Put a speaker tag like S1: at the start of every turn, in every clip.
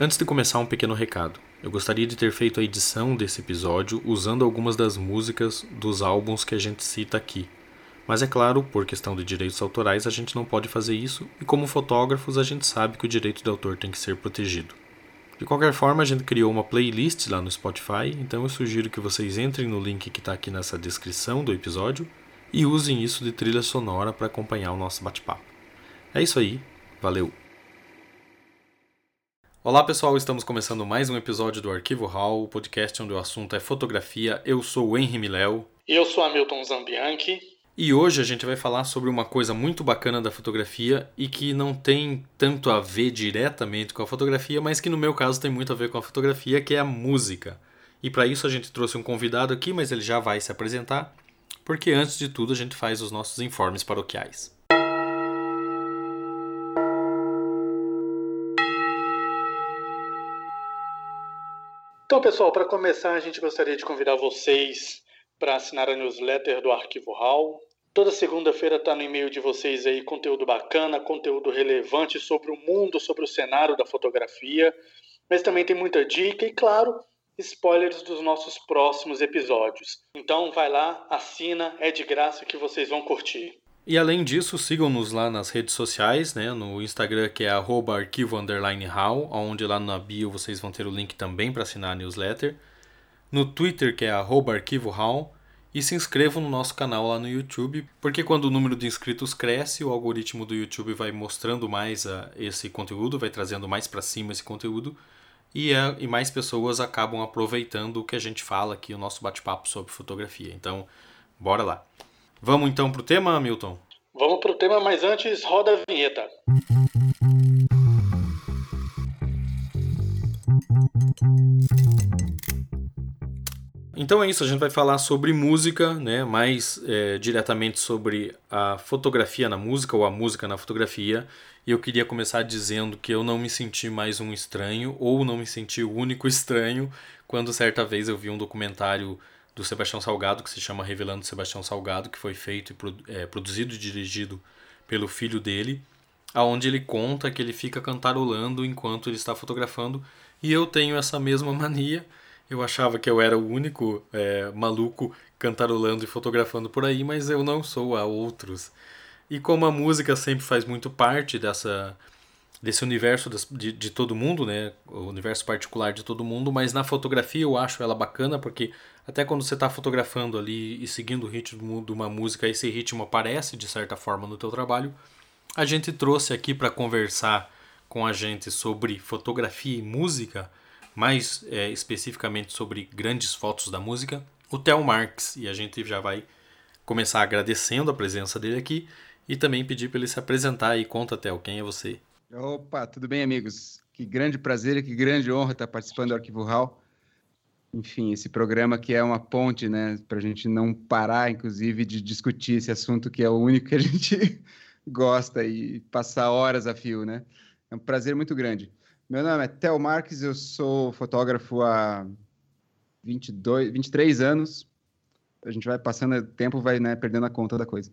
S1: Antes de começar, um pequeno recado. Eu gostaria de ter feito a edição desse episódio usando algumas das músicas dos álbuns que a gente cita aqui. Mas é claro, por questão de direitos autorais, a gente não pode fazer isso, e como fotógrafos, a gente sabe que o direito de autor tem que ser protegido. De qualquer forma, a gente criou uma playlist lá no Spotify, então eu sugiro que vocês entrem no link que está aqui nessa descrição do episódio e usem isso de trilha sonora para acompanhar o nosso bate-papo. É isso aí, valeu! Olá pessoal, estamos começando mais um episódio do Arquivo Hall, o podcast onde o assunto é fotografia. Eu sou o Henry Miléo.
S2: E eu sou Hamilton Zambianchi.
S1: E hoje a gente vai falar sobre uma coisa muito bacana da fotografia e que não tem tanto a ver diretamente com a fotografia, mas que no meu caso tem muito a ver com a fotografia, que é a música. E para isso a gente trouxe um convidado aqui, mas ele já vai se apresentar, porque antes de tudo a gente faz os nossos informes paroquiais.
S2: Então, pessoal, para começar, a gente gostaria de convidar vocês para assinar a newsletter do Arquivo Hall. Toda segunda-feira está no e-mail de vocês aí conteúdo bacana, conteúdo relevante sobre o mundo, sobre o cenário da fotografia, mas também tem muita dica e, claro, spoilers dos nossos próximos episódios. Então vai lá, assina, é de graça que vocês vão curtir.
S1: E além disso, sigam-nos lá nas redes sociais, né? No Instagram que é arquivo hall, onde lá na bio vocês vão ter o link também para assinar a newsletter. No Twitter que é arquivo hall. E se inscrevam no nosso canal lá no YouTube, porque quando o número de inscritos cresce, o algoritmo do YouTube vai mostrando mais a, esse conteúdo, vai trazendo mais para cima esse conteúdo, e, a, e mais pessoas acabam aproveitando o que a gente fala aqui, o nosso bate-papo sobre fotografia. Então, bora lá. Vamos então para o tema, Milton?
S2: Vamos para o tema, mas antes roda a vinheta.
S1: Então é isso, a gente vai falar sobre música, né? mais é, diretamente sobre a fotografia na música ou a música na fotografia. E eu queria começar dizendo que eu não me senti mais um estranho ou não me senti o único estranho quando certa vez eu vi um documentário do Sebastião Salgado, que se chama Revelando Sebastião Salgado, que foi feito e é, produzido e dirigido pelo filho dele, aonde ele conta que ele fica cantarolando enquanto ele está fotografando, e eu tenho essa mesma mania. Eu achava que eu era o único é, maluco cantarolando e fotografando por aí, mas eu não sou, há outros. E como a música sempre faz muito parte dessa desse universo de, de todo mundo, né? O universo particular de todo mundo, mas na fotografia eu acho ela bacana porque até quando você está fotografando ali e seguindo o ritmo de uma música, esse ritmo aparece de certa forma no teu trabalho. A gente trouxe aqui para conversar com a gente sobre fotografia e música, mais é, especificamente sobre grandes fotos da música, o Theo Marx. E a gente já vai começar agradecendo a presença dele aqui e também pedir para ele se apresentar e conta, Theo, quem é você?
S3: Opa, tudo bem, amigos? Que grande prazer e que grande honra estar participando do Arquivo RAL. Enfim, esse programa que é uma ponte, né, para a gente não parar, inclusive, de discutir esse assunto que é o único que a gente gosta e passar horas a fio, né? É um prazer muito grande. Meu nome é Theo Marques, eu sou fotógrafo há 22, 23 anos. A gente vai passando o tempo, vai né, perdendo a conta da coisa.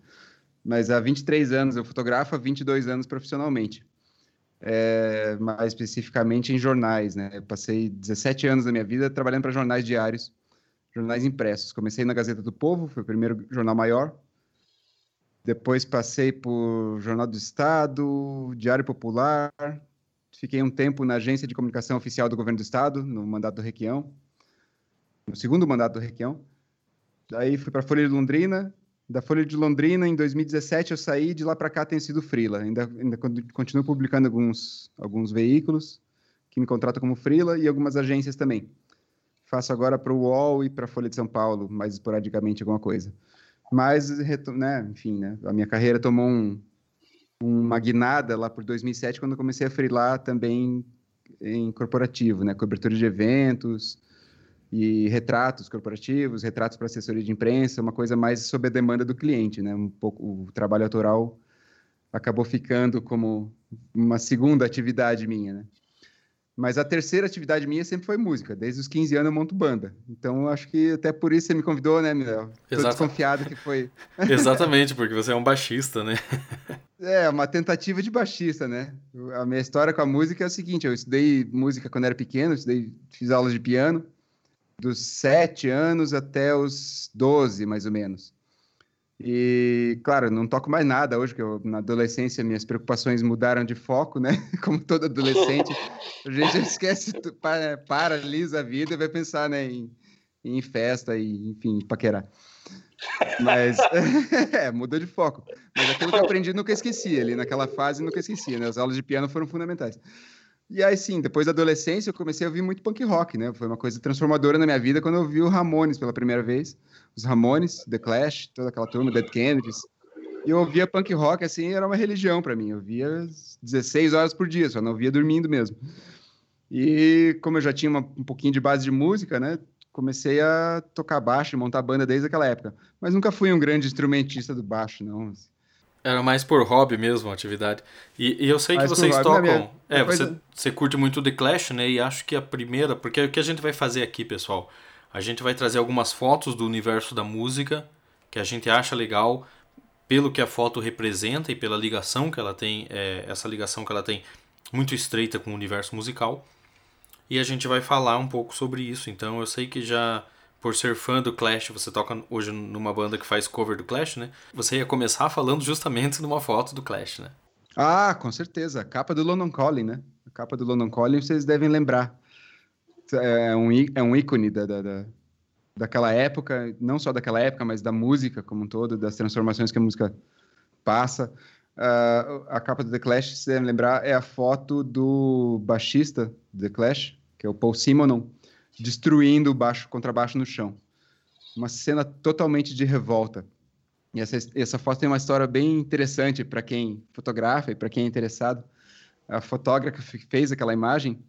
S3: Mas há 23 anos eu fotografo, há 22 anos profissionalmente é, mais especificamente em jornais. Né? Eu passei 17 anos da minha vida trabalhando para jornais diários, jornais impressos. Comecei na Gazeta do Povo, foi o primeiro jornal maior. Depois passei por Jornal do Estado, Diário Popular. Fiquei um tempo na Agência de Comunicação Oficial do Governo do Estado, no mandato do Requião, no segundo mandato do Requião. Daí fui para a Folha de Londrina, da Folha de Londrina, em 2017 eu saí, de lá para cá tem sido freela. Ainda, ainda continuo publicando alguns, alguns veículos que me contratam como freela e algumas agências também. Faço agora para o UOL e para a Folha de São Paulo, mais esporadicamente alguma coisa. Mas, né, enfim, né, a minha carreira tomou um, uma guinada lá por 2007, quando eu comecei a freelar também em corporativo, né, cobertura de eventos, e retratos corporativos, retratos para assessoria de imprensa, uma coisa mais sob a demanda do cliente, né? Um pouco o trabalho autoral acabou ficando como uma segunda atividade minha, né? Mas a terceira atividade minha sempre foi música. Desde os 15 anos eu monto banda. Então acho que até por isso você me convidou, né, Miguel? Tô desconfiado que foi.
S1: Exatamente, porque você é um baixista, né?
S3: é, uma tentativa de baixista, né? A minha história com a música é o seguinte: eu estudei música quando era pequeno, estudei, fiz aulas de piano, dos 7 anos até os 12, mais ou menos. E, claro, não toco mais nada hoje, que eu, na adolescência minhas preocupações mudaram de foco, né? Como todo adolescente, a gente esquece, para, paralisa a vida e vai pensar né, em, em festa e, enfim, paquerar. Mas, é, mudou de foco. Mas aquilo que eu aprendi nunca esqueci, ali naquela fase nunca esqueci, né? As aulas de piano foram fundamentais. E aí, sim, depois da adolescência, eu comecei a ouvir muito punk rock, né? Foi uma coisa transformadora na minha vida quando eu ouvi o Ramones pela primeira vez. Os Ramones, The Clash, toda aquela turma, Dead Kennedys. E eu ouvia punk rock, assim, era uma religião para mim. Eu via 16 horas por dia, só não via dormindo mesmo. E como eu já tinha uma, um pouquinho de base de música, né? Comecei a tocar baixo, montar banda desde aquela época. Mas nunca fui um grande instrumentista do baixo, não.
S1: Era mais por hobby mesmo a atividade. E, e eu sei mais que vocês tocam. Minha... É, você, você curte muito The Clash, né? E acho que a primeira. Porque o que a gente vai fazer aqui, pessoal? A gente vai trazer algumas fotos do universo da música que a gente acha legal pelo que a foto representa e pela ligação que ela tem, é, essa ligação que ela tem muito estreita com o universo musical. E a gente vai falar um pouco sobre isso. Então eu sei que já por ser fã do Clash, você toca hoje numa banda que faz cover do Clash, né? Você ia começar falando justamente numa foto do Clash, né?
S3: Ah, com certeza. A capa do London Calling, né? A capa do London Calling vocês devem lembrar. É um, é um ícone da, da, da, daquela época, não só daquela época, mas da música como um todo, das transformações que a música passa. Uh, a capa do The Clash, se devem lembrar, é a foto do baixista do The Clash, que é o Paul Simonon, destruindo o baixo no chão. Uma cena totalmente de revolta. E essa, essa foto tem uma história bem interessante para quem fotografa e para quem é interessado. A fotógrafa que fez aquela imagem,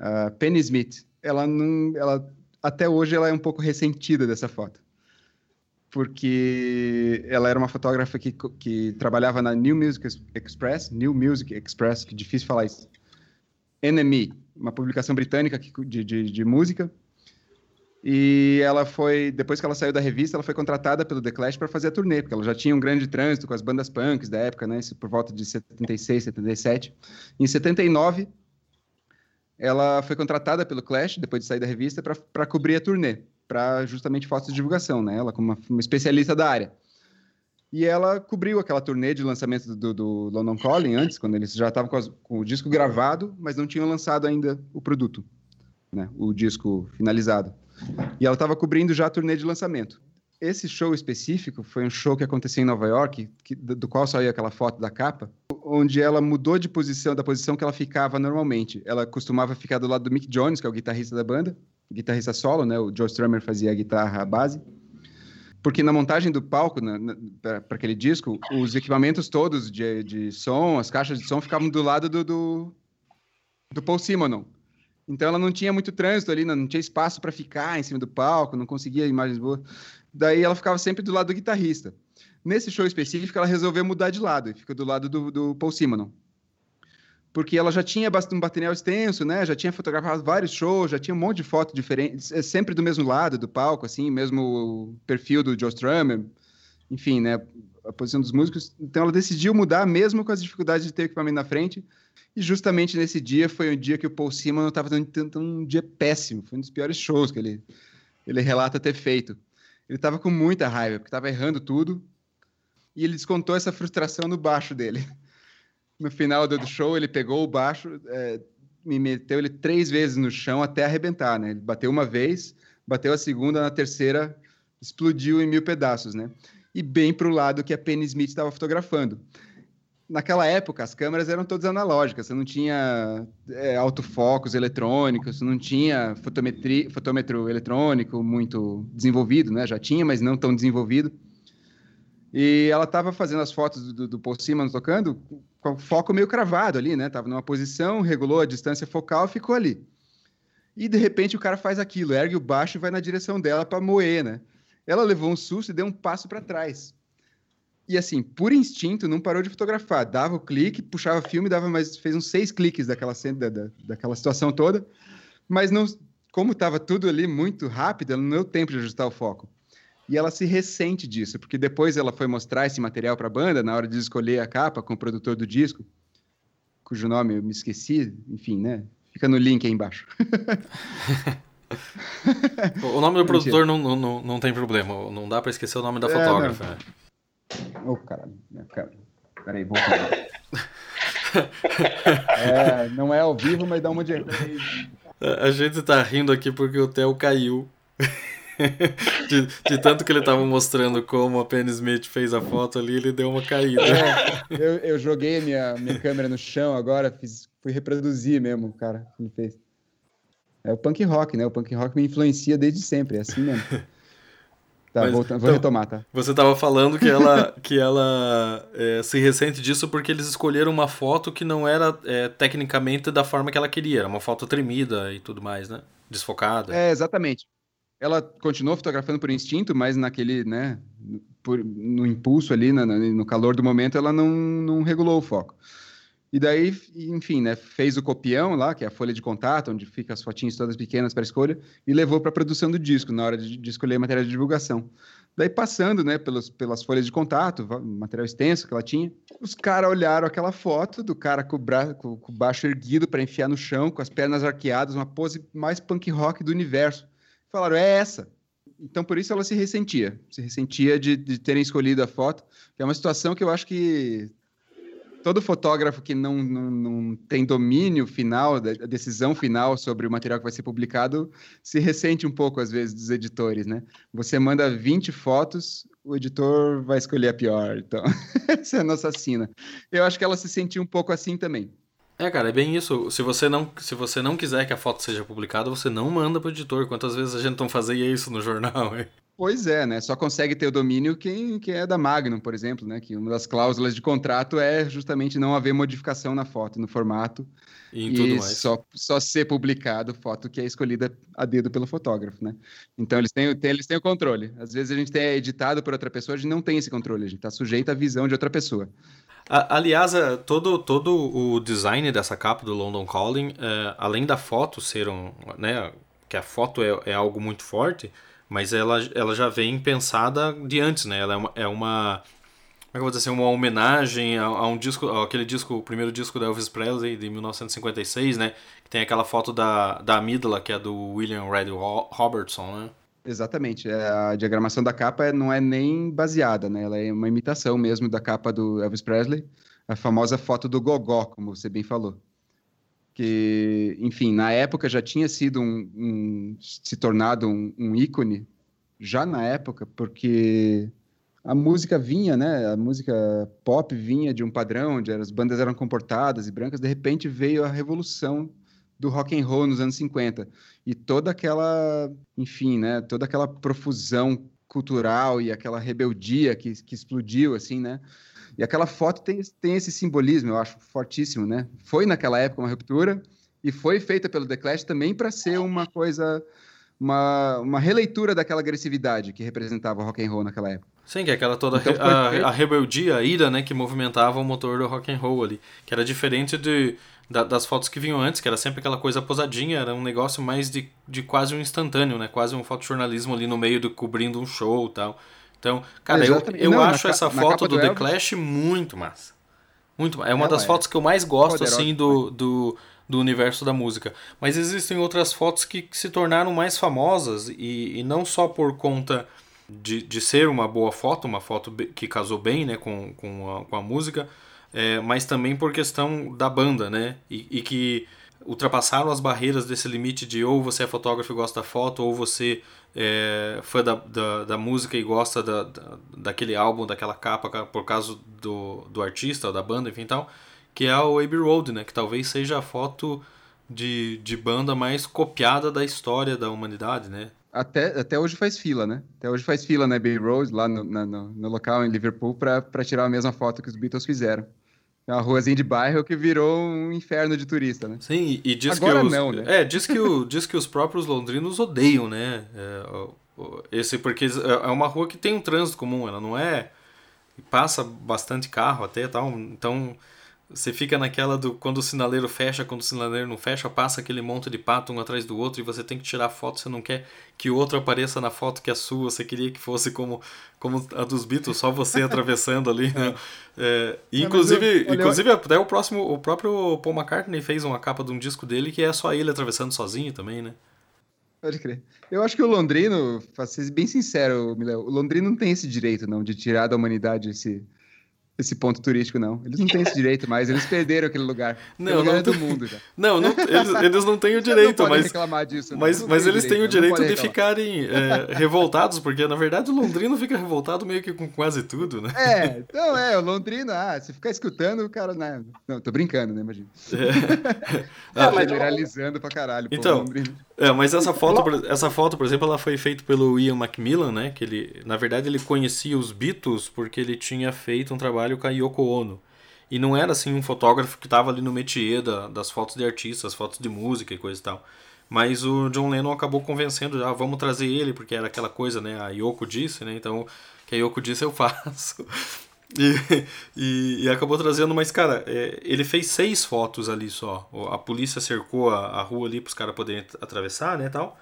S3: uh, Penny Smith, ela não, ela até hoje ela é um pouco ressentida dessa foto, porque ela era uma fotógrafa que, que trabalhava na New Music Express, New Music Express, que difícil falar isso, NME, uma publicação britânica de, de, de, música. E ela foi, depois que ela saiu da revista, ela foi contratada pelo The Clash para fazer a turnê, porque ela já tinha um grande trânsito com as bandas punks da época, né? Isso por volta de 76, 77. Em 79, ela foi contratada pelo Clash, depois de sair da revista, para cobrir a turnê, para justamente fotos de divulgação, né? Ela como uma, uma especialista da área. E ela cobriu aquela turnê de lançamento do, do London Calling antes, quando eles já estavam com, com, o disco gravado, mas não tinham lançado ainda o produto, né? o disco finalizado. E ela estava cobrindo já a turnê de lançamento. Esse show específico foi um show que aconteceu em Nova York, que, do qual saiu aquela foto da capa, onde ela mudou de posição, da posição que ela ficava normalmente. Ela costumava ficar do lado do Mick Jones, que é o guitarrista da banda, guitarrista solo, né? O Joe Strummer fazia a guitarra base porque na montagem do palco, para aquele disco, os equipamentos todos de, de som, as caixas de som ficavam do lado do, do, do Paul Simonon. Então ela não tinha muito trânsito ali, não tinha espaço para ficar em cima do palco, não conseguia imagens boas. Daí ela ficava sempre do lado do guitarrista. Nesse show específico, ela resolveu mudar de lado e fica do lado do, do Paul Simonon porque ela já tinha bastante um material extenso, né? Já tinha fotografado vários shows, já tinha um monte de fotos diferentes, é sempre do mesmo lado do palco, assim, mesmo perfil do Joe Strummer, enfim, né? A posição dos músicos. Então ela decidiu mudar, mesmo com as dificuldades de ter equipamento na frente. E justamente nesse dia foi um dia que o Paul Simon estava tendo um dia péssimo. Foi um dos piores shows que ele, ele relata ter feito. Ele estava com muita raiva, porque estava errando tudo. E ele descontou essa frustração no baixo dele no final do show, ele pegou o baixo, é, me meteu ele três vezes no chão até arrebentar, né? Ele bateu uma vez, bateu a segunda, na terceira explodiu em mil pedaços, né? E bem para o lado que a Penny Smith estava fotografando. Naquela época, as câmeras eram todas analógicas, você não tinha é, autofocos eletrônicos, você não tinha fotometria, fotômetro eletrônico muito desenvolvido, né? Já tinha, mas não tão desenvolvido. E ela estava fazendo as fotos do, do Paul Simmons tocando com foco meio cravado ali, né? Tava numa posição, regulou a distância focal, ficou ali. E de repente o cara faz aquilo, ergue o baixo e vai na direção dela para moer, né? Ela levou um susto e deu um passo para trás. e assim, por instinto, não parou de fotografar. Dava o clique, puxava filme, dava mais, fez uns seis cliques daquela, da, da, daquela situação toda, mas não, como estava tudo ali muito rápido, ela não deu tempo de ajustar o foco. E ela se ressente disso, porque depois ela foi mostrar esse material para a banda, na hora de escolher a capa com o produtor do disco, cujo nome eu me esqueci, enfim, né? Fica no link aí embaixo.
S1: o nome do produtor não, não, não tem problema, não dá para esquecer o nome da é, fotógrafa. Né?
S3: Ô, oh, caralho, minha cara. Peraí, vou é, Não é ao vivo, mas dá uma de.
S1: A gente tá rindo aqui porque o Theo caiu. De, de, tanto que ele tava mostrando como a Penny Smith fez a foto ali, ele deu uma caída.
S3: É, eu, eu, joguei a minha, minha câmera no chão agora, fiz, fui reproduzir mesmo, cara, que ele fez. É o punk rock, né? O punk rock me influencia desde sempre, é assim mesmo. Tá, Mas, voltando, vou então, retomar, tá?
S1: Você estava falando que ela, que ela é, se ressente disso porque eles escolheram uma foto que não era é, tecnicamente da forma que ela queria, era uma foto tremida e tudo mais, né? Desfocada.
S3: É, exatamente. Ela continuou fotografando por instinto, mas naquele, né, por, no impulso ali, no, calor do momento, ela não, não regulou o foco. E daí, enfim, né, fez o copião lá, que é a folha de contato, onde fica as fotinhas todas pequenas para escolha, e levou para a produção do disco, na hora de, de escolher a matéria de divulgação. Daí, passando né, pelos, pelas folhas de contato, material extenso que ela tinha, os caras olharam aquela foto do cara com o, bra... com o baixo erguido para enfiar no chão, com as pernas arqueadas, uma pose mais punk rock do universo. Falaram, é essa. Então, por isso ela se ressentia. Se ressentia de, de terem escolhido a foto, que é uma situação que eu acho que todo fotógrafo que não, não, não, tem domínio final, a decisão final sobre o material que vai ser publicado, se ressente um pouco, às vezes, dos editores, né? Você manda 20 fotos, o editor vai escolher a pior. Então, essa é a nossa assina. Eu acho que ela se sentiu um pouco assim também.
S1: É, cara, é bem isso. Se você não, se você não quiser que a foto seja publicada, você não manda para o editor. Quantas vezes a gente não fazia isso no jornal, hein?
S3: Pois é, né? Só consegue ter o domínio quem, quem é da Magnum, por exemplo, né? Que uma das cláusulas de contrato é justamente não haver modificação na foto, no formato.
S1: E, em tudo mais.
S3: Só, só ser publicado foto que é escolhida a dedo pelo fotógrafo, né? Então eles têm, têm, eles têm o controle. Às vezes a gente é editado por outra pessoa, a gente não tem esse controle, a gente está sujeito à visão de outra pessoa.
S1: Aliás, é, todo, todo o design dessa capa do London Calling, é, além da foto ser um. Né, que a foto é, é algo muito forte mas ela, ela já vem pensada de antes, né? Ela é uma, é uma como é que eu vou dizer assim, uma homenagem a, a um disco, aquele disco, o primeiro disco da Elvis Presley de 1956, né? Que tem aquela foto da, da amígdala, que é do William Red Robertson, né?
S3: Exatamente. É, a diagramação da capa não é nem baseada, né? Ela é uma imitação mesmo da capa do Elvis Presley, a famosa foto do gogó, como você bem falou que, enfim, na época já tinha sido um, um se tornado um, um, ícone, já na época, porque a música vinha, né? A música pop vinha de um padrão onde as bandas eram comportadas e brancas. De repente veio a revolução do rock and roll nos anos 50 e toda aquela, enfim, né? Toda aquela profusão cultural e aquela rebeldia que, que explodiu, assim, né? E aquela foto tem, tem esse simbolismo, eu acho fortíssimo, né? Foi naquela época uma ruptura e foi feita pelo The Clash também para ser uma coisa, uma, uma releitura daquela agressividade que representava rock and roll naquela época.
S1: Sim, que é aquela toda então, a, a, rebeldia, a ira, né, que movimentava o motor do rock and roll ali, que era diferente de, da, das fotos que vinham antes, que era sempre aquela coisa posadinha, era um negócio mais de, de quase um instantâneo, né, quase um fotojornalismo ali no meio do cobrindo um show e tal. Então, cara, eu, eu não, acho essa foto do, do The Clash muito massa. Muito É uma das é fotos que eu mais gosto, Poderosa, assim, do, do, do universo da música. Mas existem outras fotos que, que se tornaram mais famosas e, e não só por conta de, de ser uma boa foto, uma foto que casou bem né, com, com, a, com a música, é, mas também por questão da banda, né? E, e que ultrapassaram as barreiras desse limite de ou você é fotógrafo e gosta da foto, ou você é fã da, da, da música e gosta da, da, daquele álbum, daquela capa por causa do, do artista, da banda, enfim tal, que é o Abbey Road, né? Que talvez seja a foto de, de banda mais copiada da história da humanidade, né?
S3: Até, até hoje faz fila, né? Até hoje faz fila na Abbey Road, lá no, no, no local em Liverpool, para tirar a mesma foto que os Beatles fizeram. É uma ruazinha de bairro que virou um inferno de turista, né?
S1: Sim, e diz Agora que os, não, né? É, diz que, o, diz que os próprios londrinos odeiam, né? É, esse porque é, é uma rua que tem um trânsito comum, ela não é passa bastante carro até tal, então você fica naquela do quando o sinaleiro fecha, quando o sinaleiro não fecha, passa aquele monte de pato um atrás do outro e você tem que tirar foto, você não quer que o outro apareça na foto que é sua, você queria que fosse como, como a dos Beatles, só você atravessando ali, né? É, inclusive, eu, inclusive até o próximo, o próprio Paul McCartney fez uma capa de um disco dele que é só ele atravessando sozinho também, né?
S3: Pode crer. Eu acho que o Londrino, pra ser bem sincero, Miléo, o Londrino não tem esse direito, não, de tirar da humanidade esse, esse ponto turístico, não. Eles não têm esse direito mais, eles perderam aquele lugar.
S1: Não,
S3: lugar
S1: não
S3: é do mundo já.
S1: Não, não eles, eles não têm o direito,
S3: não
S1: mas.
S3: reclamar disso,
S1: mas,
S3: não
S1: mas eles têm o direito de
S3: reclamar.
S1: ficarem é, revoltados, porque na verdade o Londrino fica revoltado meio que com quase tudo, né?
S3: É, então é, o Londrina, ah, se ficar escutando, o cara. Né? Não, tô brincando, né, imagina.
S1: É.
S3: Tá
S2: mas-
S3: generalizando pra caralho. pô,
S1: Então,
S3: Londrina.
S1: É, mas essa foto, por- essa foto, por exemplo, ela foi feita pelo Ian Macmillan, né? Que ele, na verdade, ele conhecia os Beatles porque ele tinha feito um trabalho com a Yoko Ono. E não era assim um fotógrafo que estava ali no métier da, das fotos de artistas, fotos de música e coisa e tal. Mas o John Lennon acabou convencendo, ah, vamos trazer ele, porque era aquela coisa, né? A Yoko disse, né? Então, que a Yoko disse eu faço. E, e, e acabou trazendo, mas cara, é, ele fez seis fotos ali só. A polícia cercou a, a rua ali para os caras poderem at- atravessar, né, tal.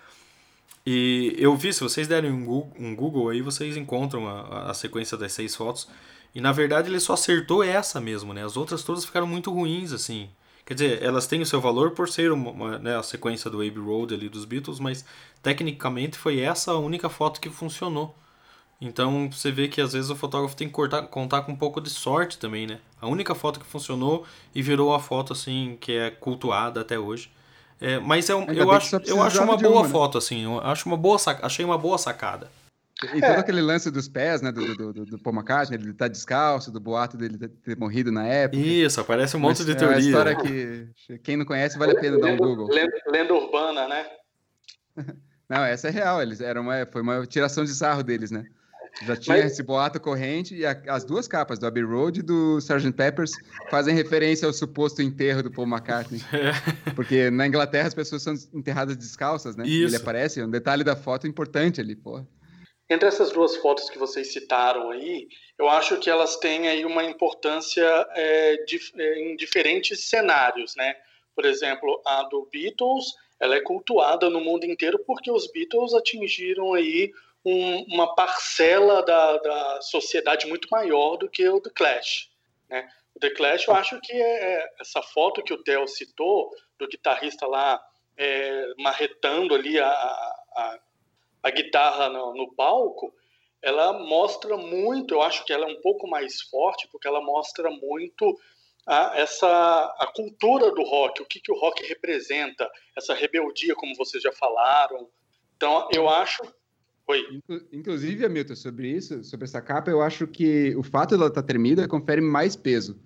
S1: E eu vi, se vocês derem um Google, um Google aí, vocês encontram a, a sequência das seis fotos. E na verdade ele só acertou essa mesmo, né? As outras todas ficaram muito ruins, assim. Quer dizer, elas têm o seu valor por ser uma, uma, né, a sequência do Abbey Road ali dos Beatles, mas tecnicamente foi essa a única foto que funcionou. Então você vê que às vezes o fotógrafo tem que cortar, contar com um pouco de sorte também, né? A única foto que funcionou e virou a foto assim que é cultuada até hoje. É, mas é um- eu acho, eu acho uma boa
S3: uma, né?
S1: foto assim. Eu acho uma boa achei uma boa sacada.
S3: E todo aquele lance dos pés, né, do, do, do, do Paul McCartney, ele tá descalço, do boato dele ter morrido na época.
S1: Isso, aparece um monte
S3: Mas
S1: de
S3: É uma
S1: teoria.
S3: história que quem não conhece vale a pena dar um Google.
S2: lenda- lenda urbana, né?
S3: Não, essa é real, eles eram uma, foi uma tiração de sarro deles, né? Já tinha
S2: Mas-
S3: esse boato corrente e a- as duas capas, do Abbey Road e do Sgt. Peppers, fazem referência ao suposto enterro do Paul McCartney. Porque na Inglaterra as pessoas são enterradas descalças, né?
S1: Isso.
S3: ele aparece, é um detalhe da foto importante ali, pô.
S2: Entre essas duas fotos que vocês citaram aí, eu acho que elas têm aí uma importância é, dif- é, em diferentes cenários, né? Por exemplo, a do Beatles, ela é cultuada no mundo inteiro porque os Beatles atingiram aí um- uma parcela da, da sociedade muito maior do que o The Clash, né? O The Clash, eu acho que é essa foto que o Theo citou do guitarrista lá é, marretando ali a, a, a guitarra no, no palco, ela mostra muito, eu acho que ela é um pouco mais forte, porque ela mostra muito a, essa a cultura do rock, o que, que o rock representa, essa rebeldia, como vocês já falaram. Então, eu acho. Oi.
S3: Inclu- Inclusive, Hamilton, sobre isso, sobre essa capa, eu acho que o fato dela estar tremida confere mais peso.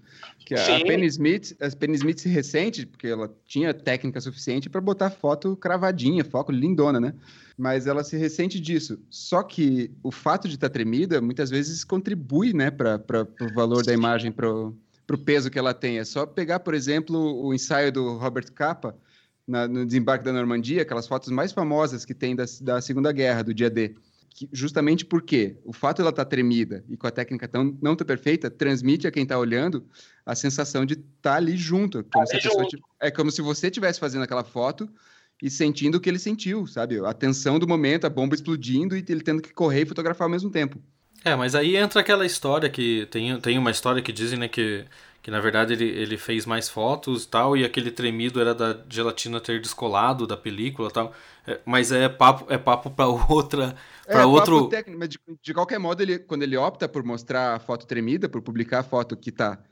S3: Que a. Penny Smith, a Penny Smith se ressente, porque ela tinha técnica suficiente para botar foto cravadinha, foco lindona, né? Mas ela se ressente disso. Só que o fato de estar tremida muitas vezes contribui, né, para o valor da imagem, para o peso que ela tem. É só pegar, por exemplo, o ensaio do Robert Capa na- no desembarque da Normandia, aquelas fotos mais famosas que tem da, da Segunda Guerra, do dia D. Que, justamente porque o fato de ela estar tremida e com a técnica tão, não tão perfeita, transmite a quem está olhando a sensação de estar ali junto. Como a
S2: Ali junto.
S3: é como se você estivesse fazendo aquela foto e sentindo o que ele sentiu, sabe? A tensão do momento, a bomba explodindo e ele tendo que correr e fotografar ao mesmo tempo.
S1: É, mas aí entra aquela história que tem, tem uma história que dizem, né, que, que na verdade ele, ele fez mais fotos e tal, e aquele tremido era da gelatina ter descolado da película e tal. É, mas é papo, é papo pra outra.
S3: É,
S1: Pra
S3: papo
S1: outro.
S3: técnico, mas de, de qualquer modo, ele, quando ele opta por mostrar a foto tremida, por publicar a foto que está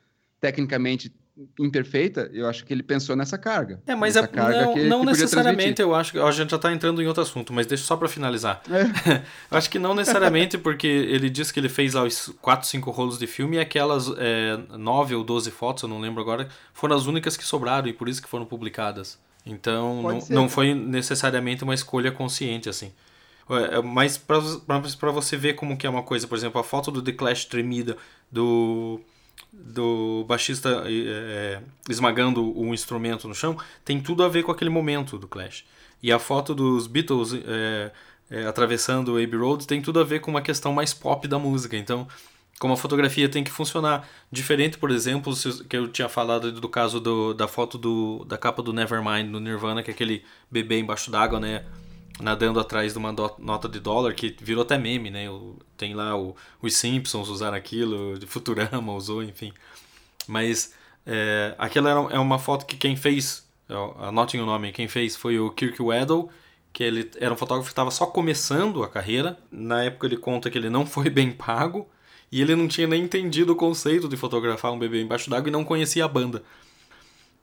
S3: tecnicamente imperfeita, eu acho que ele pensou nessa carga.
S1: É, mas é,
S3: carga
S1: não,
S3: que-
S1: não
S3: que
S1: necessariamente, eu acho que a gente já tá entrando em outro assunto, mas deixa só pra finalizar.
S3: É.
S1: Eu acho que não necessariamente porque ele disse que ele fez lá os 4, 5 rolos de filme e aquelas é, 9 ou 12 fotos, eu não lembro agora, foram as únicas que sobraram e por isso que foram publicadas. Então
S3: Pode
S1: não,
S3: ser.
S1: não foi necessariamente uma escolha consciente assim. É, é, Mas pra você ver como que é uma coisa, por exemplo, a foto do The Clash tremida do do baixista é, esmagando o instrumento no chão tem tudo a ver com aquele momento do Clash. E a foto dos Beatles é, é, atravessando o Abbey Road tem tudo a ver com uma questão mais pop da música. Então como a fotografia tem que funcionar. Diferente, por exemplo, que eu tinha falado do caso do, da foto do, da capa do Nevermind no Nirvana, que é aquele bebê embaixo d'água, né? Nadando atrás de uma nota de dólar, que virou até meme, né? Tem lá o, os Simpsons usaram aquilo, Futurama usou, enfim. Mas é, aquela era, é uma foto que quem fez, anotem o nome, quem fez foi o Kirk Weddle, que ele era um fotógrafo que estava só começando a carreira. Na época ele conta que ele não foi bem pago, e ele não tinha nem entendido o conceito de fotografar um bebê embaixo d'água e não conhecia a banda.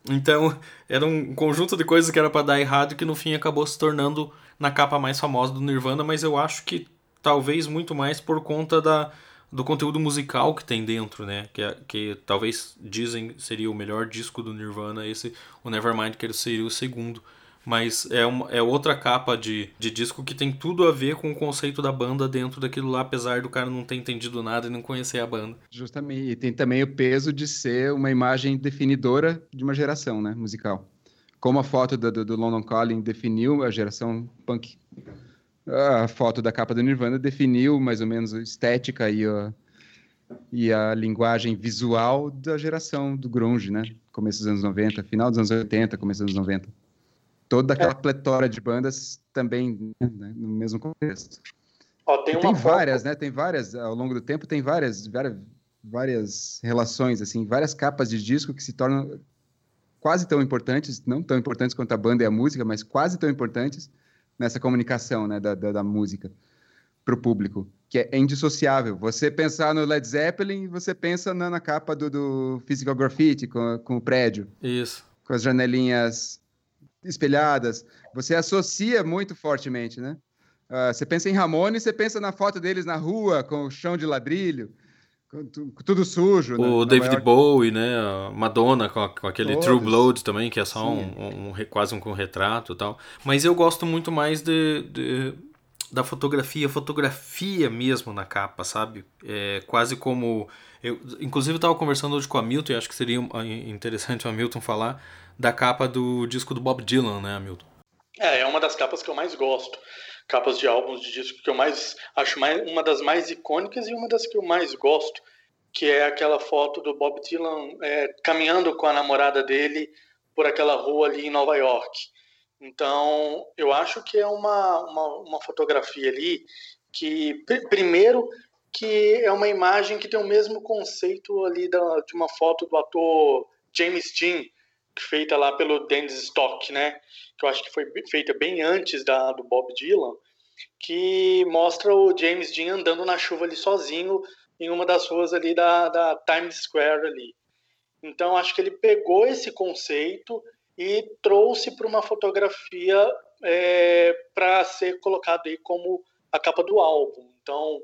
S1: Então, era um conjunto de coisas que era para dar errado que no fim acabou se tornando na capa mais famosa do Nirvana, mas eu acho que talvez muito mais por conta da, do conteúdo musical que tem dentro, né? Que, é, que talvez dizem seria o melhor disco do Nirvana, esse, o Nevermind, que seria o segundo mas é, uma, é outra capa de, de disco que tem tudo a ver com o conceito da banda dentro daquilo lá, apesar do cara não ter entendido nada e não conhecer a banda.
S3: Justamente, e tem também o peso de ser uma imagem definidora de uma geração, né, musical. Como a foto do, do, do London Calling definiu a geração punk, a foto da capa do Nirvana definiu mais ou menos a estética e a, e a linguagem visual da geração do grunge, né? Começo dos anos 90, final dos anos 80, começo dos anos 90 toda aquela é. pletora de bandas também né, no mesmo contexto. Ó, tem, tem várias, né? Tem várias ao longo do tempo, tem várias, várias, várias relações assim, várias capas de disco que se tornam quase tão importantes, não tão importantes quanto a banda e a música, mas quase tão importantes nessa comunicação, né, da, da, da música para o público, que é indissociável. Você pensar no Led Zeppelin, você pensa na, na capa do, do Physical Graffiti com, com o prédio.
S1: Isso.
S3: Com as janelinhas espelhadas, você associa muito fortemente, né? Uh, você pensa em Ramone, você pensa na foto deles na rua, com o chão de ladrilho, tudo sujo.
S1: O né? David Bowie, né? Madonna com, com aquele Todos. True Blood também, que é só um, um, quase um, um retrato e tal. Mas eu gosto muito mais de, de, da fotografia, fotografia mesmo na capa, sabe? É quase como... Eu, inclusive, eu estava conversando hoje com o Hamilton, e acho que seria interessante o Hamilton falar da capa do disco do Bob Dylan, né, Hamilton?
S2: É, é uma das capas que eu mais gosto. Capas de álbuns de disco que eu mais acho mais, uma das mais icônicas e uma das que eu mais gosto, que é aquela foto do Bob Dylan é, caminhando com a namorada dele por aquela rua ali em Nova York. Então, eu acho que é uma, uma, uma fotografia ali que, pr primeiro, que é uma imagem que tem o mesmo conceito ali da, de uma foto do ator James Dean, feita lá pelo Dennis Stock, né? Que eu acho que foi feita bem antes da do Bob Dylan, que mostra o James Dean andando na chuva ali sozinho em uma das ruas ali da, da Times Square ali. Então acho que ele pegou esse conceito e trouxe para uma fotografia é, para ser colocado aí como a capa do álbum. Então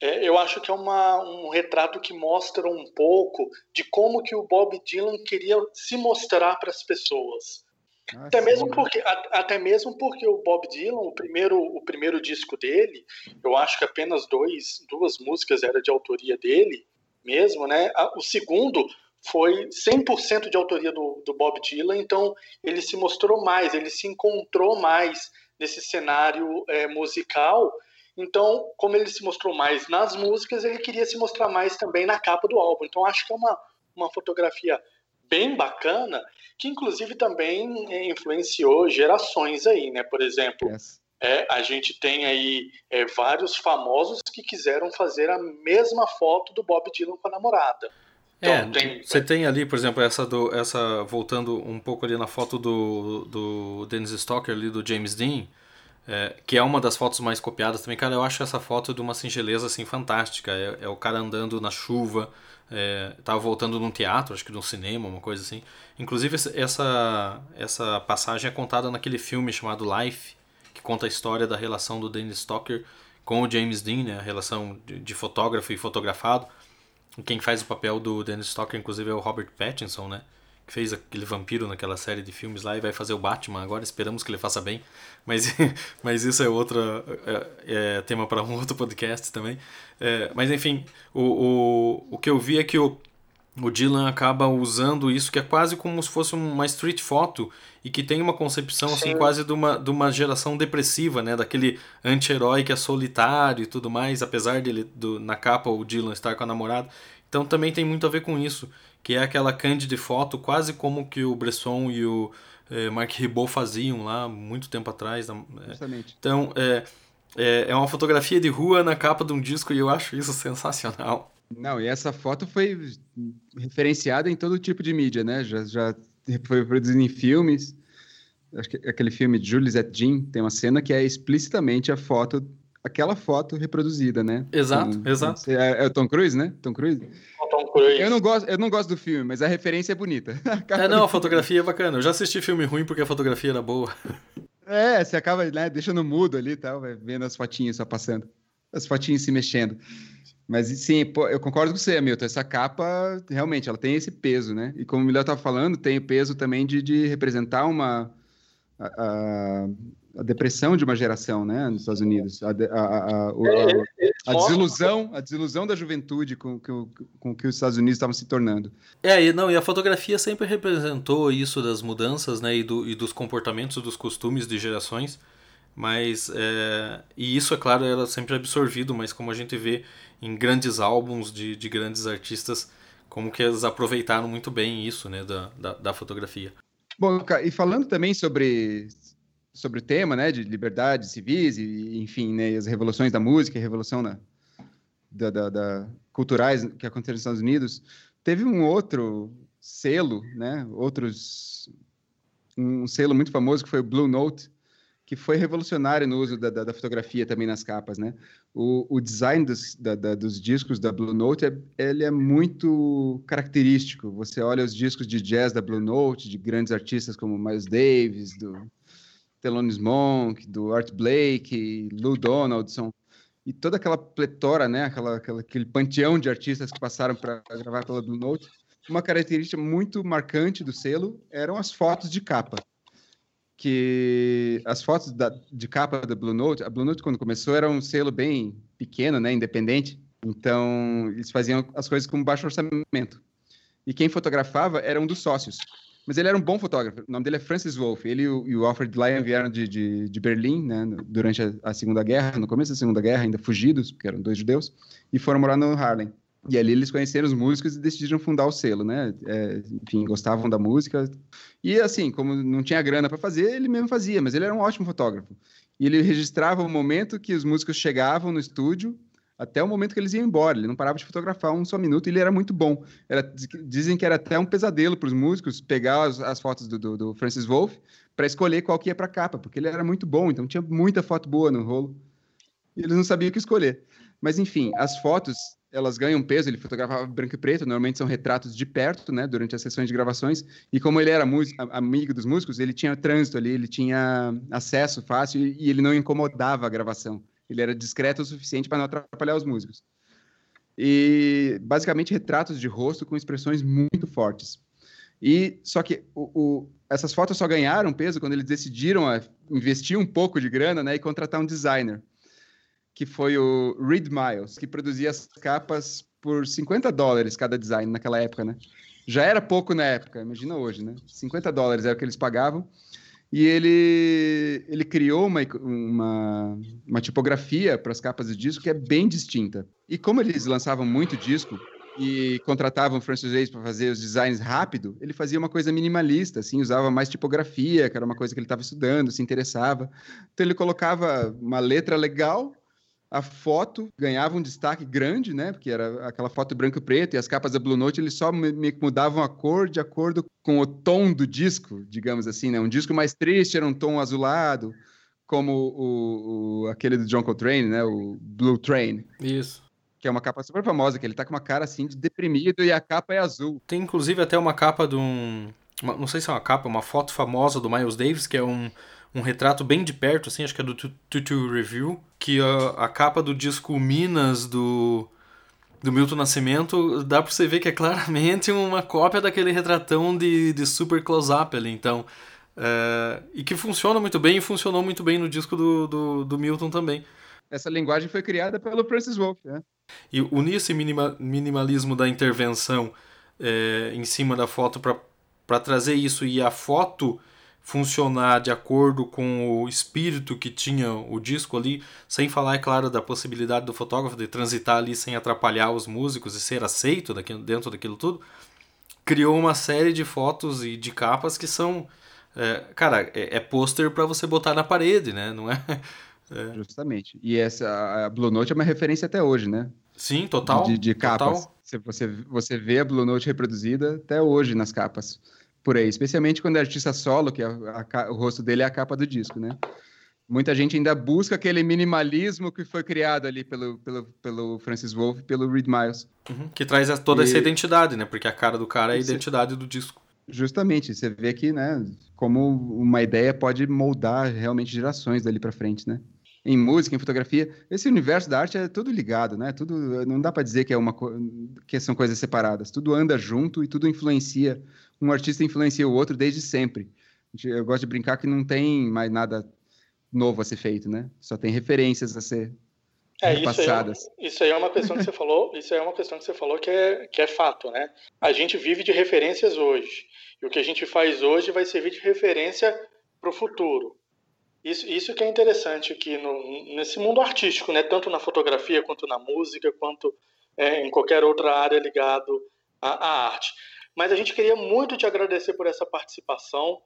S2: é, eu acho que é uma, um retrato que mostra um pouco de como que o Bob Dylan queria se mostrar para as pessoas. Ah, até, mesmo porque, até mesmo porque o Bob Dylan, o primeiro, o primeiro disco dele, eu acho que apenas dois, duas músicas era de autoria dele mesmo, né? O segundo foi 100% de autoria do, do Bob Dylan, então ele se mostrou mais, ele se encontrou mais nesse cenário é, musical então, como ele se mostrou mais nas músicas, ele queria se mostrar mais também na capa do álbum. Então, acho que é uma, uma fotografia bem bacana, que inclusive também é, influenciou gerações aí, né? Por exemplo, yes. é, a gente tem aí é, vários famosos que quiseram fazer a mesma foto do Bob Dylan com a namorada.
S1: Então, é, tem... você tem ali, por exemplo, essa do, essa voltando um pouco ali na foto do, do Dennis Stocker ali do James Dean, é, que é uma das fotos mais copiadas também. Cara, eu acho essa foto de uma singeleza assim fantástica. É, é o cara andando na chuva, é, tava voltando num teatro, acho que num cinema, uma coisa assim. Inclusive essa essa passagem é contada naquele filme chamado Life, que conta a história da relação do Dennis Stocker com o James Dean, né, a relação de, de fotógrafo e fotografado. Quem faz o papel do Dennis Stocker, inclusive, é o Robert Pattinson, né? Que fez aquele vampiro naquela série de filmes lá e vai fazer o Batman agora. Esperamos que ele faça bem. Mas, mas isso é outro é, é tema para um outro podcast também. É, mas enfim, o, o, o que eu vi é que o, o Dylan acaba usando isso que é quase como se fosse uma street photo e que tem uma concepção assim quase de uma, de uma geração depressiva, né, daquele anti-herói que é solitário e tudo mais, apesar dele do, na capa o Dylan estar com a namorada. Então também tem muito a ver com isso, que é aquela candid foto quase como que o Bresson e o eh, Mark Ribot faziam lá muito tempo atrás. Né,
S3: Justamente.
S1: Então é, é, é uma fotografia de rua na capa de um disco e eu acho isso sensacional.
S3: Não, e essa foto foi referenciada em todo tipo de mídia, né? Já, já foi produzida em filmes. Acho que aquele filme Jules et Jean tem uma cena que é explicitamente a foto, aquela foto reproduzida, né?
S1: Exato, Com, exato.
S3: É, é, o Tom Cruise, né? Tom Cruise. Eu não gosto, eu não gosto do filme, mas a referência é bonita.
S1: é, não, a fotografia é bacana. Eu já assisti filme ruim porque a fotografia era boa.
S3: É, você acaba né, deixando mudo ali e tal, vendo as fotinhas só passando. As fotinhas se mexendo. Mas sim, pô, eu concordo com você, Milton. Essa capa, realmente, ela tem esse peso, né? E como o Milton estava falando, tem o peso também de, de representar uma. A, a, depressão de uma geração, né, nos Estados Unidos. A, a, a desilusão, a desilusão da juventude com, com, com que os Estados Unidos estavam se tornando.
S1: É, e, não, e a fotografia sempre representou isso das mudanças, né, e, do, e dos comportamentos, dos costumes de gerações. Mas, é, e isso, é claro, era sempre absorvido, mas como a gente vê em grandes álbuns de, de grandes artistas, como que eles aproveitaram muito bem isso, né, da, da, da fotografia.
S3: Bom, e falando também sobre sobre o tema, né, de liberdades civis e, enfim, né, as revoluções da música, a revolução na, da, da, da, culturais que aconteceram nos Estados Unidos, teve um outro selo, né, outros um selo muito famoso que foi o Blue Note, que foi revolucionário no uso da, da, da fotografia também nas capas, né? O, o design dos, da, dos discos da Blue Note, é, ele é muito característico. Você olha os discos de jazz da Blue Note, de grandes artistas como Miles Davis, do Thelonious Monk, do Art Blake, Lou Donaldson, e toda aquela pletora, né? Aquela, aquela, aquele panteão de artistas que passaram para gravar pela Blue Note. Uma característica muito marcante do selo eram as fotos de capa que as fotos da, de capa da Blue Note, a Blue Note quando começou era um selo bem pequeno, né, independente. Então eles faziam as coisas com baixo orçamento. E quem fotografava era um dos sócios. Mas ele era um bom fotógrafo. O nome dele é Francis Wolff. Ele e o, Alfred Lyon vieram de, de, de Berlim, né, durante a, a, Segunda Guerra, no começo da Segunda Guerra, ainda fugidos, porque eram dois judeus, e foram morar no Harlem. E ali eles conheceram os músicos e decidiram fundar o selo, né? É, enfim, gostavam da música. E assim, como não tinha grana para fazer, ele mesmo fazia, mas ele era um ótimo fotógrafo. E ele registrava o momento que os músicos chegavam no estúdio até o momento que eles iam embora. Ele não parava de fotografar um só minuto e ele era muito bom. Era, dizem que era até um pesadelo para os músicos pegar as, as fotos do, do, do, Francis Wolff para escolher qual que ia para capa, porque ele era muito bom, então tinha muita foto boa no rolo. E eles não sabiam o que escolher. Mas enfim, as fotos elas ganham peso, ele fotografava branco e preto, normalmente são retratos de perto, né, durante as sessões de gravações, e como ele era amigo dos músicos, ele tinha trânsito ali, ele tinha acesso fácil e ele não incomodava a gravação. Ele era discreto o suficiente para não atrapalhar os músicos. E basicamente retratos de rosto com expressões muito fortes. E só que o, o, essas fotos só ganharam peso quando eles decidiram investir um pouco de grana, né, e contratar um designer que foi o Reed Miles, que produzia as capas por 50 dólares cada design naquela época, né? Já era pouco na época, imagina hoje, né? 50 dólares era o que eles pagavam. E ele, ele criou uma, uma, uma tipografia para as capas de disco que é bem distinta. E como eles lançavam muito disco e contratavam Francis Reis para fazer os designs rápido, ele fazia uma coisa minimalista, assim, usava mais tipografia, que era uma coisa que ele estava estudando, se interessava. Então ele colocava uma letra legal a foto ganhava um destaque grande, né? Porque era aquela foto branco e preto e as capas da Blue Note eles só mudavam a cor de acordo com o tom do disco, digamos assim, né? Um disco mais triste era um tom azulado, como o, o aquele do John Coltrane, né? O Blue Train.
S1: Isso.
S3: Que é uma capa super famosa, que ele tá com uma cara assim de deprimido e a capa é azul.
S1: Tem inclusive até uma capa de um. Uma, não sei se é uma capa, uma foto famosa do Miles Davis, que é um um retrato bem de perto, assim, acho que é do Tutu Review, que a, a capa do disco Minas do, do Milton Nascimento dá pra você ver que é claramente uma cópia daquele retratão de, de super close-up ali, então. É, e que funciona muito bem e funcionou muito bem no disco do, do, do Milton também.
S3: Essa linguagem foi criada pelo Francis Wolff, né?
S1: E unir esse minima, minimalismo da intervenção é, em cima da foto para trazer isso e a foto funcionar de acordo com o espírito que tinha o disco ali, sem falar, é claro, da possibilidade do fotógrafo de transitar ali sem atrapalhar os músicos e ser aceito daquilo, dentro daquilo tudo, criou uma série de fotos e de capas que são. É, cara, é, é pôster para você botar na parede, né? Não é,
S3: é. Justamente. E essa a Blue Note é uma referência até hoje, né?
S1: Sim, total.
S3: De, de capas. Total. Você, você vê a Blue Note reproduzida até hoje nas capas por aí, especialmente quando é artista solo, que a, a, o rosto dele é a capa do disco, né? Muita gente ainda busca aquele minimalismo que foi criado ali pelo, pelo, pelo Francis Wolff e pelo Reed Miles.
S1: Uhum, que traz toda e... essa identidade, né? Porque a cara do cara é a identidade do disco.
S3: Justamente, você vê que, né, como uma ideia pode moldar realmente gerações dali para frente, né? Em música, em fotografia, esse universo da arte é tudo ligado, né? Tudo não dá para dizer que é uma que são coisas separadas. Tudo anda junto e tudo influencia um artista influencia o outro desde sempre. Eu gosto de brincar que não tem mais nada novo a ser feito, né? Só tem referências a ser é, passadas.
S2: Isso, isso aí é uma questão que você falou. Isso aí é uma questão que você falou que é que é fato, né? A gente vive de referências hoje e o que a gente faz hoje vai servir de referência para o futuro. Isso, isso que é interessante aqui no, nesse mundo artístico, né? Tanto na fotografia quanto na música, quanto é, em qualquer outra área ligado à, à arte. Mas a gente queria muito te agradecer por essa participação.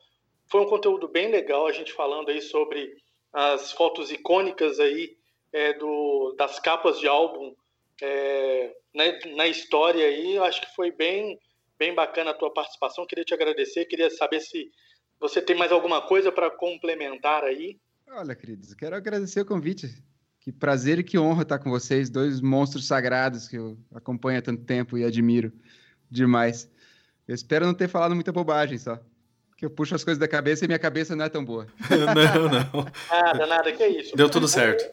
S2: Foi um conteúdo bem legal, a gente falando aí sobre as fotos icônicas aí é, do, das capas de álbum é, na, na, história aí. Eu acho que foi bem, bem bacana a tua participação. Queria te agradecer, queria saber se você tem mais alguma coisa para complementar aí.
S3: Olha, queridos, quero agradecer o convite. Que prazer e que honra estar com vocês, dois monstros sagrados que eu acompanho há tanto tempo e admiro demais. Eu espero não ter falado muita bobagem só. Que eu puxo as coisas da cabeça e minha cabeça não é tão boa.
S1: não, não.
S2: Nada, nada, que é isso.
S1: Deu tudo certo.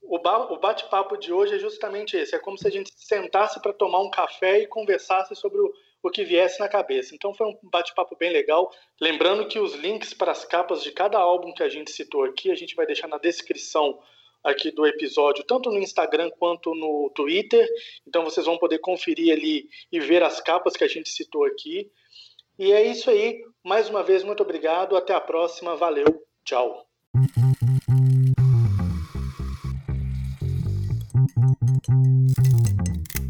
S2: O bate-papo de hoje é justamente esse. É como se a gente sentasse para tomar um café e conversasse sobre o, o que viesse na cabeça. Então foi um bate-papo bem legal. Lembrando que os links para as capas de cada álbum que a gente citou aqui, a gente vai deixar na descrição aqui do episódio, tanto no Instagram quanto no Twitter. Então vocês vão poder conferir ali e ver as capas que a gente citou aqui. E é isso aí. Mais uma vez, muito obrigado. Até a próxima. Valeu. Tchau. Thank you.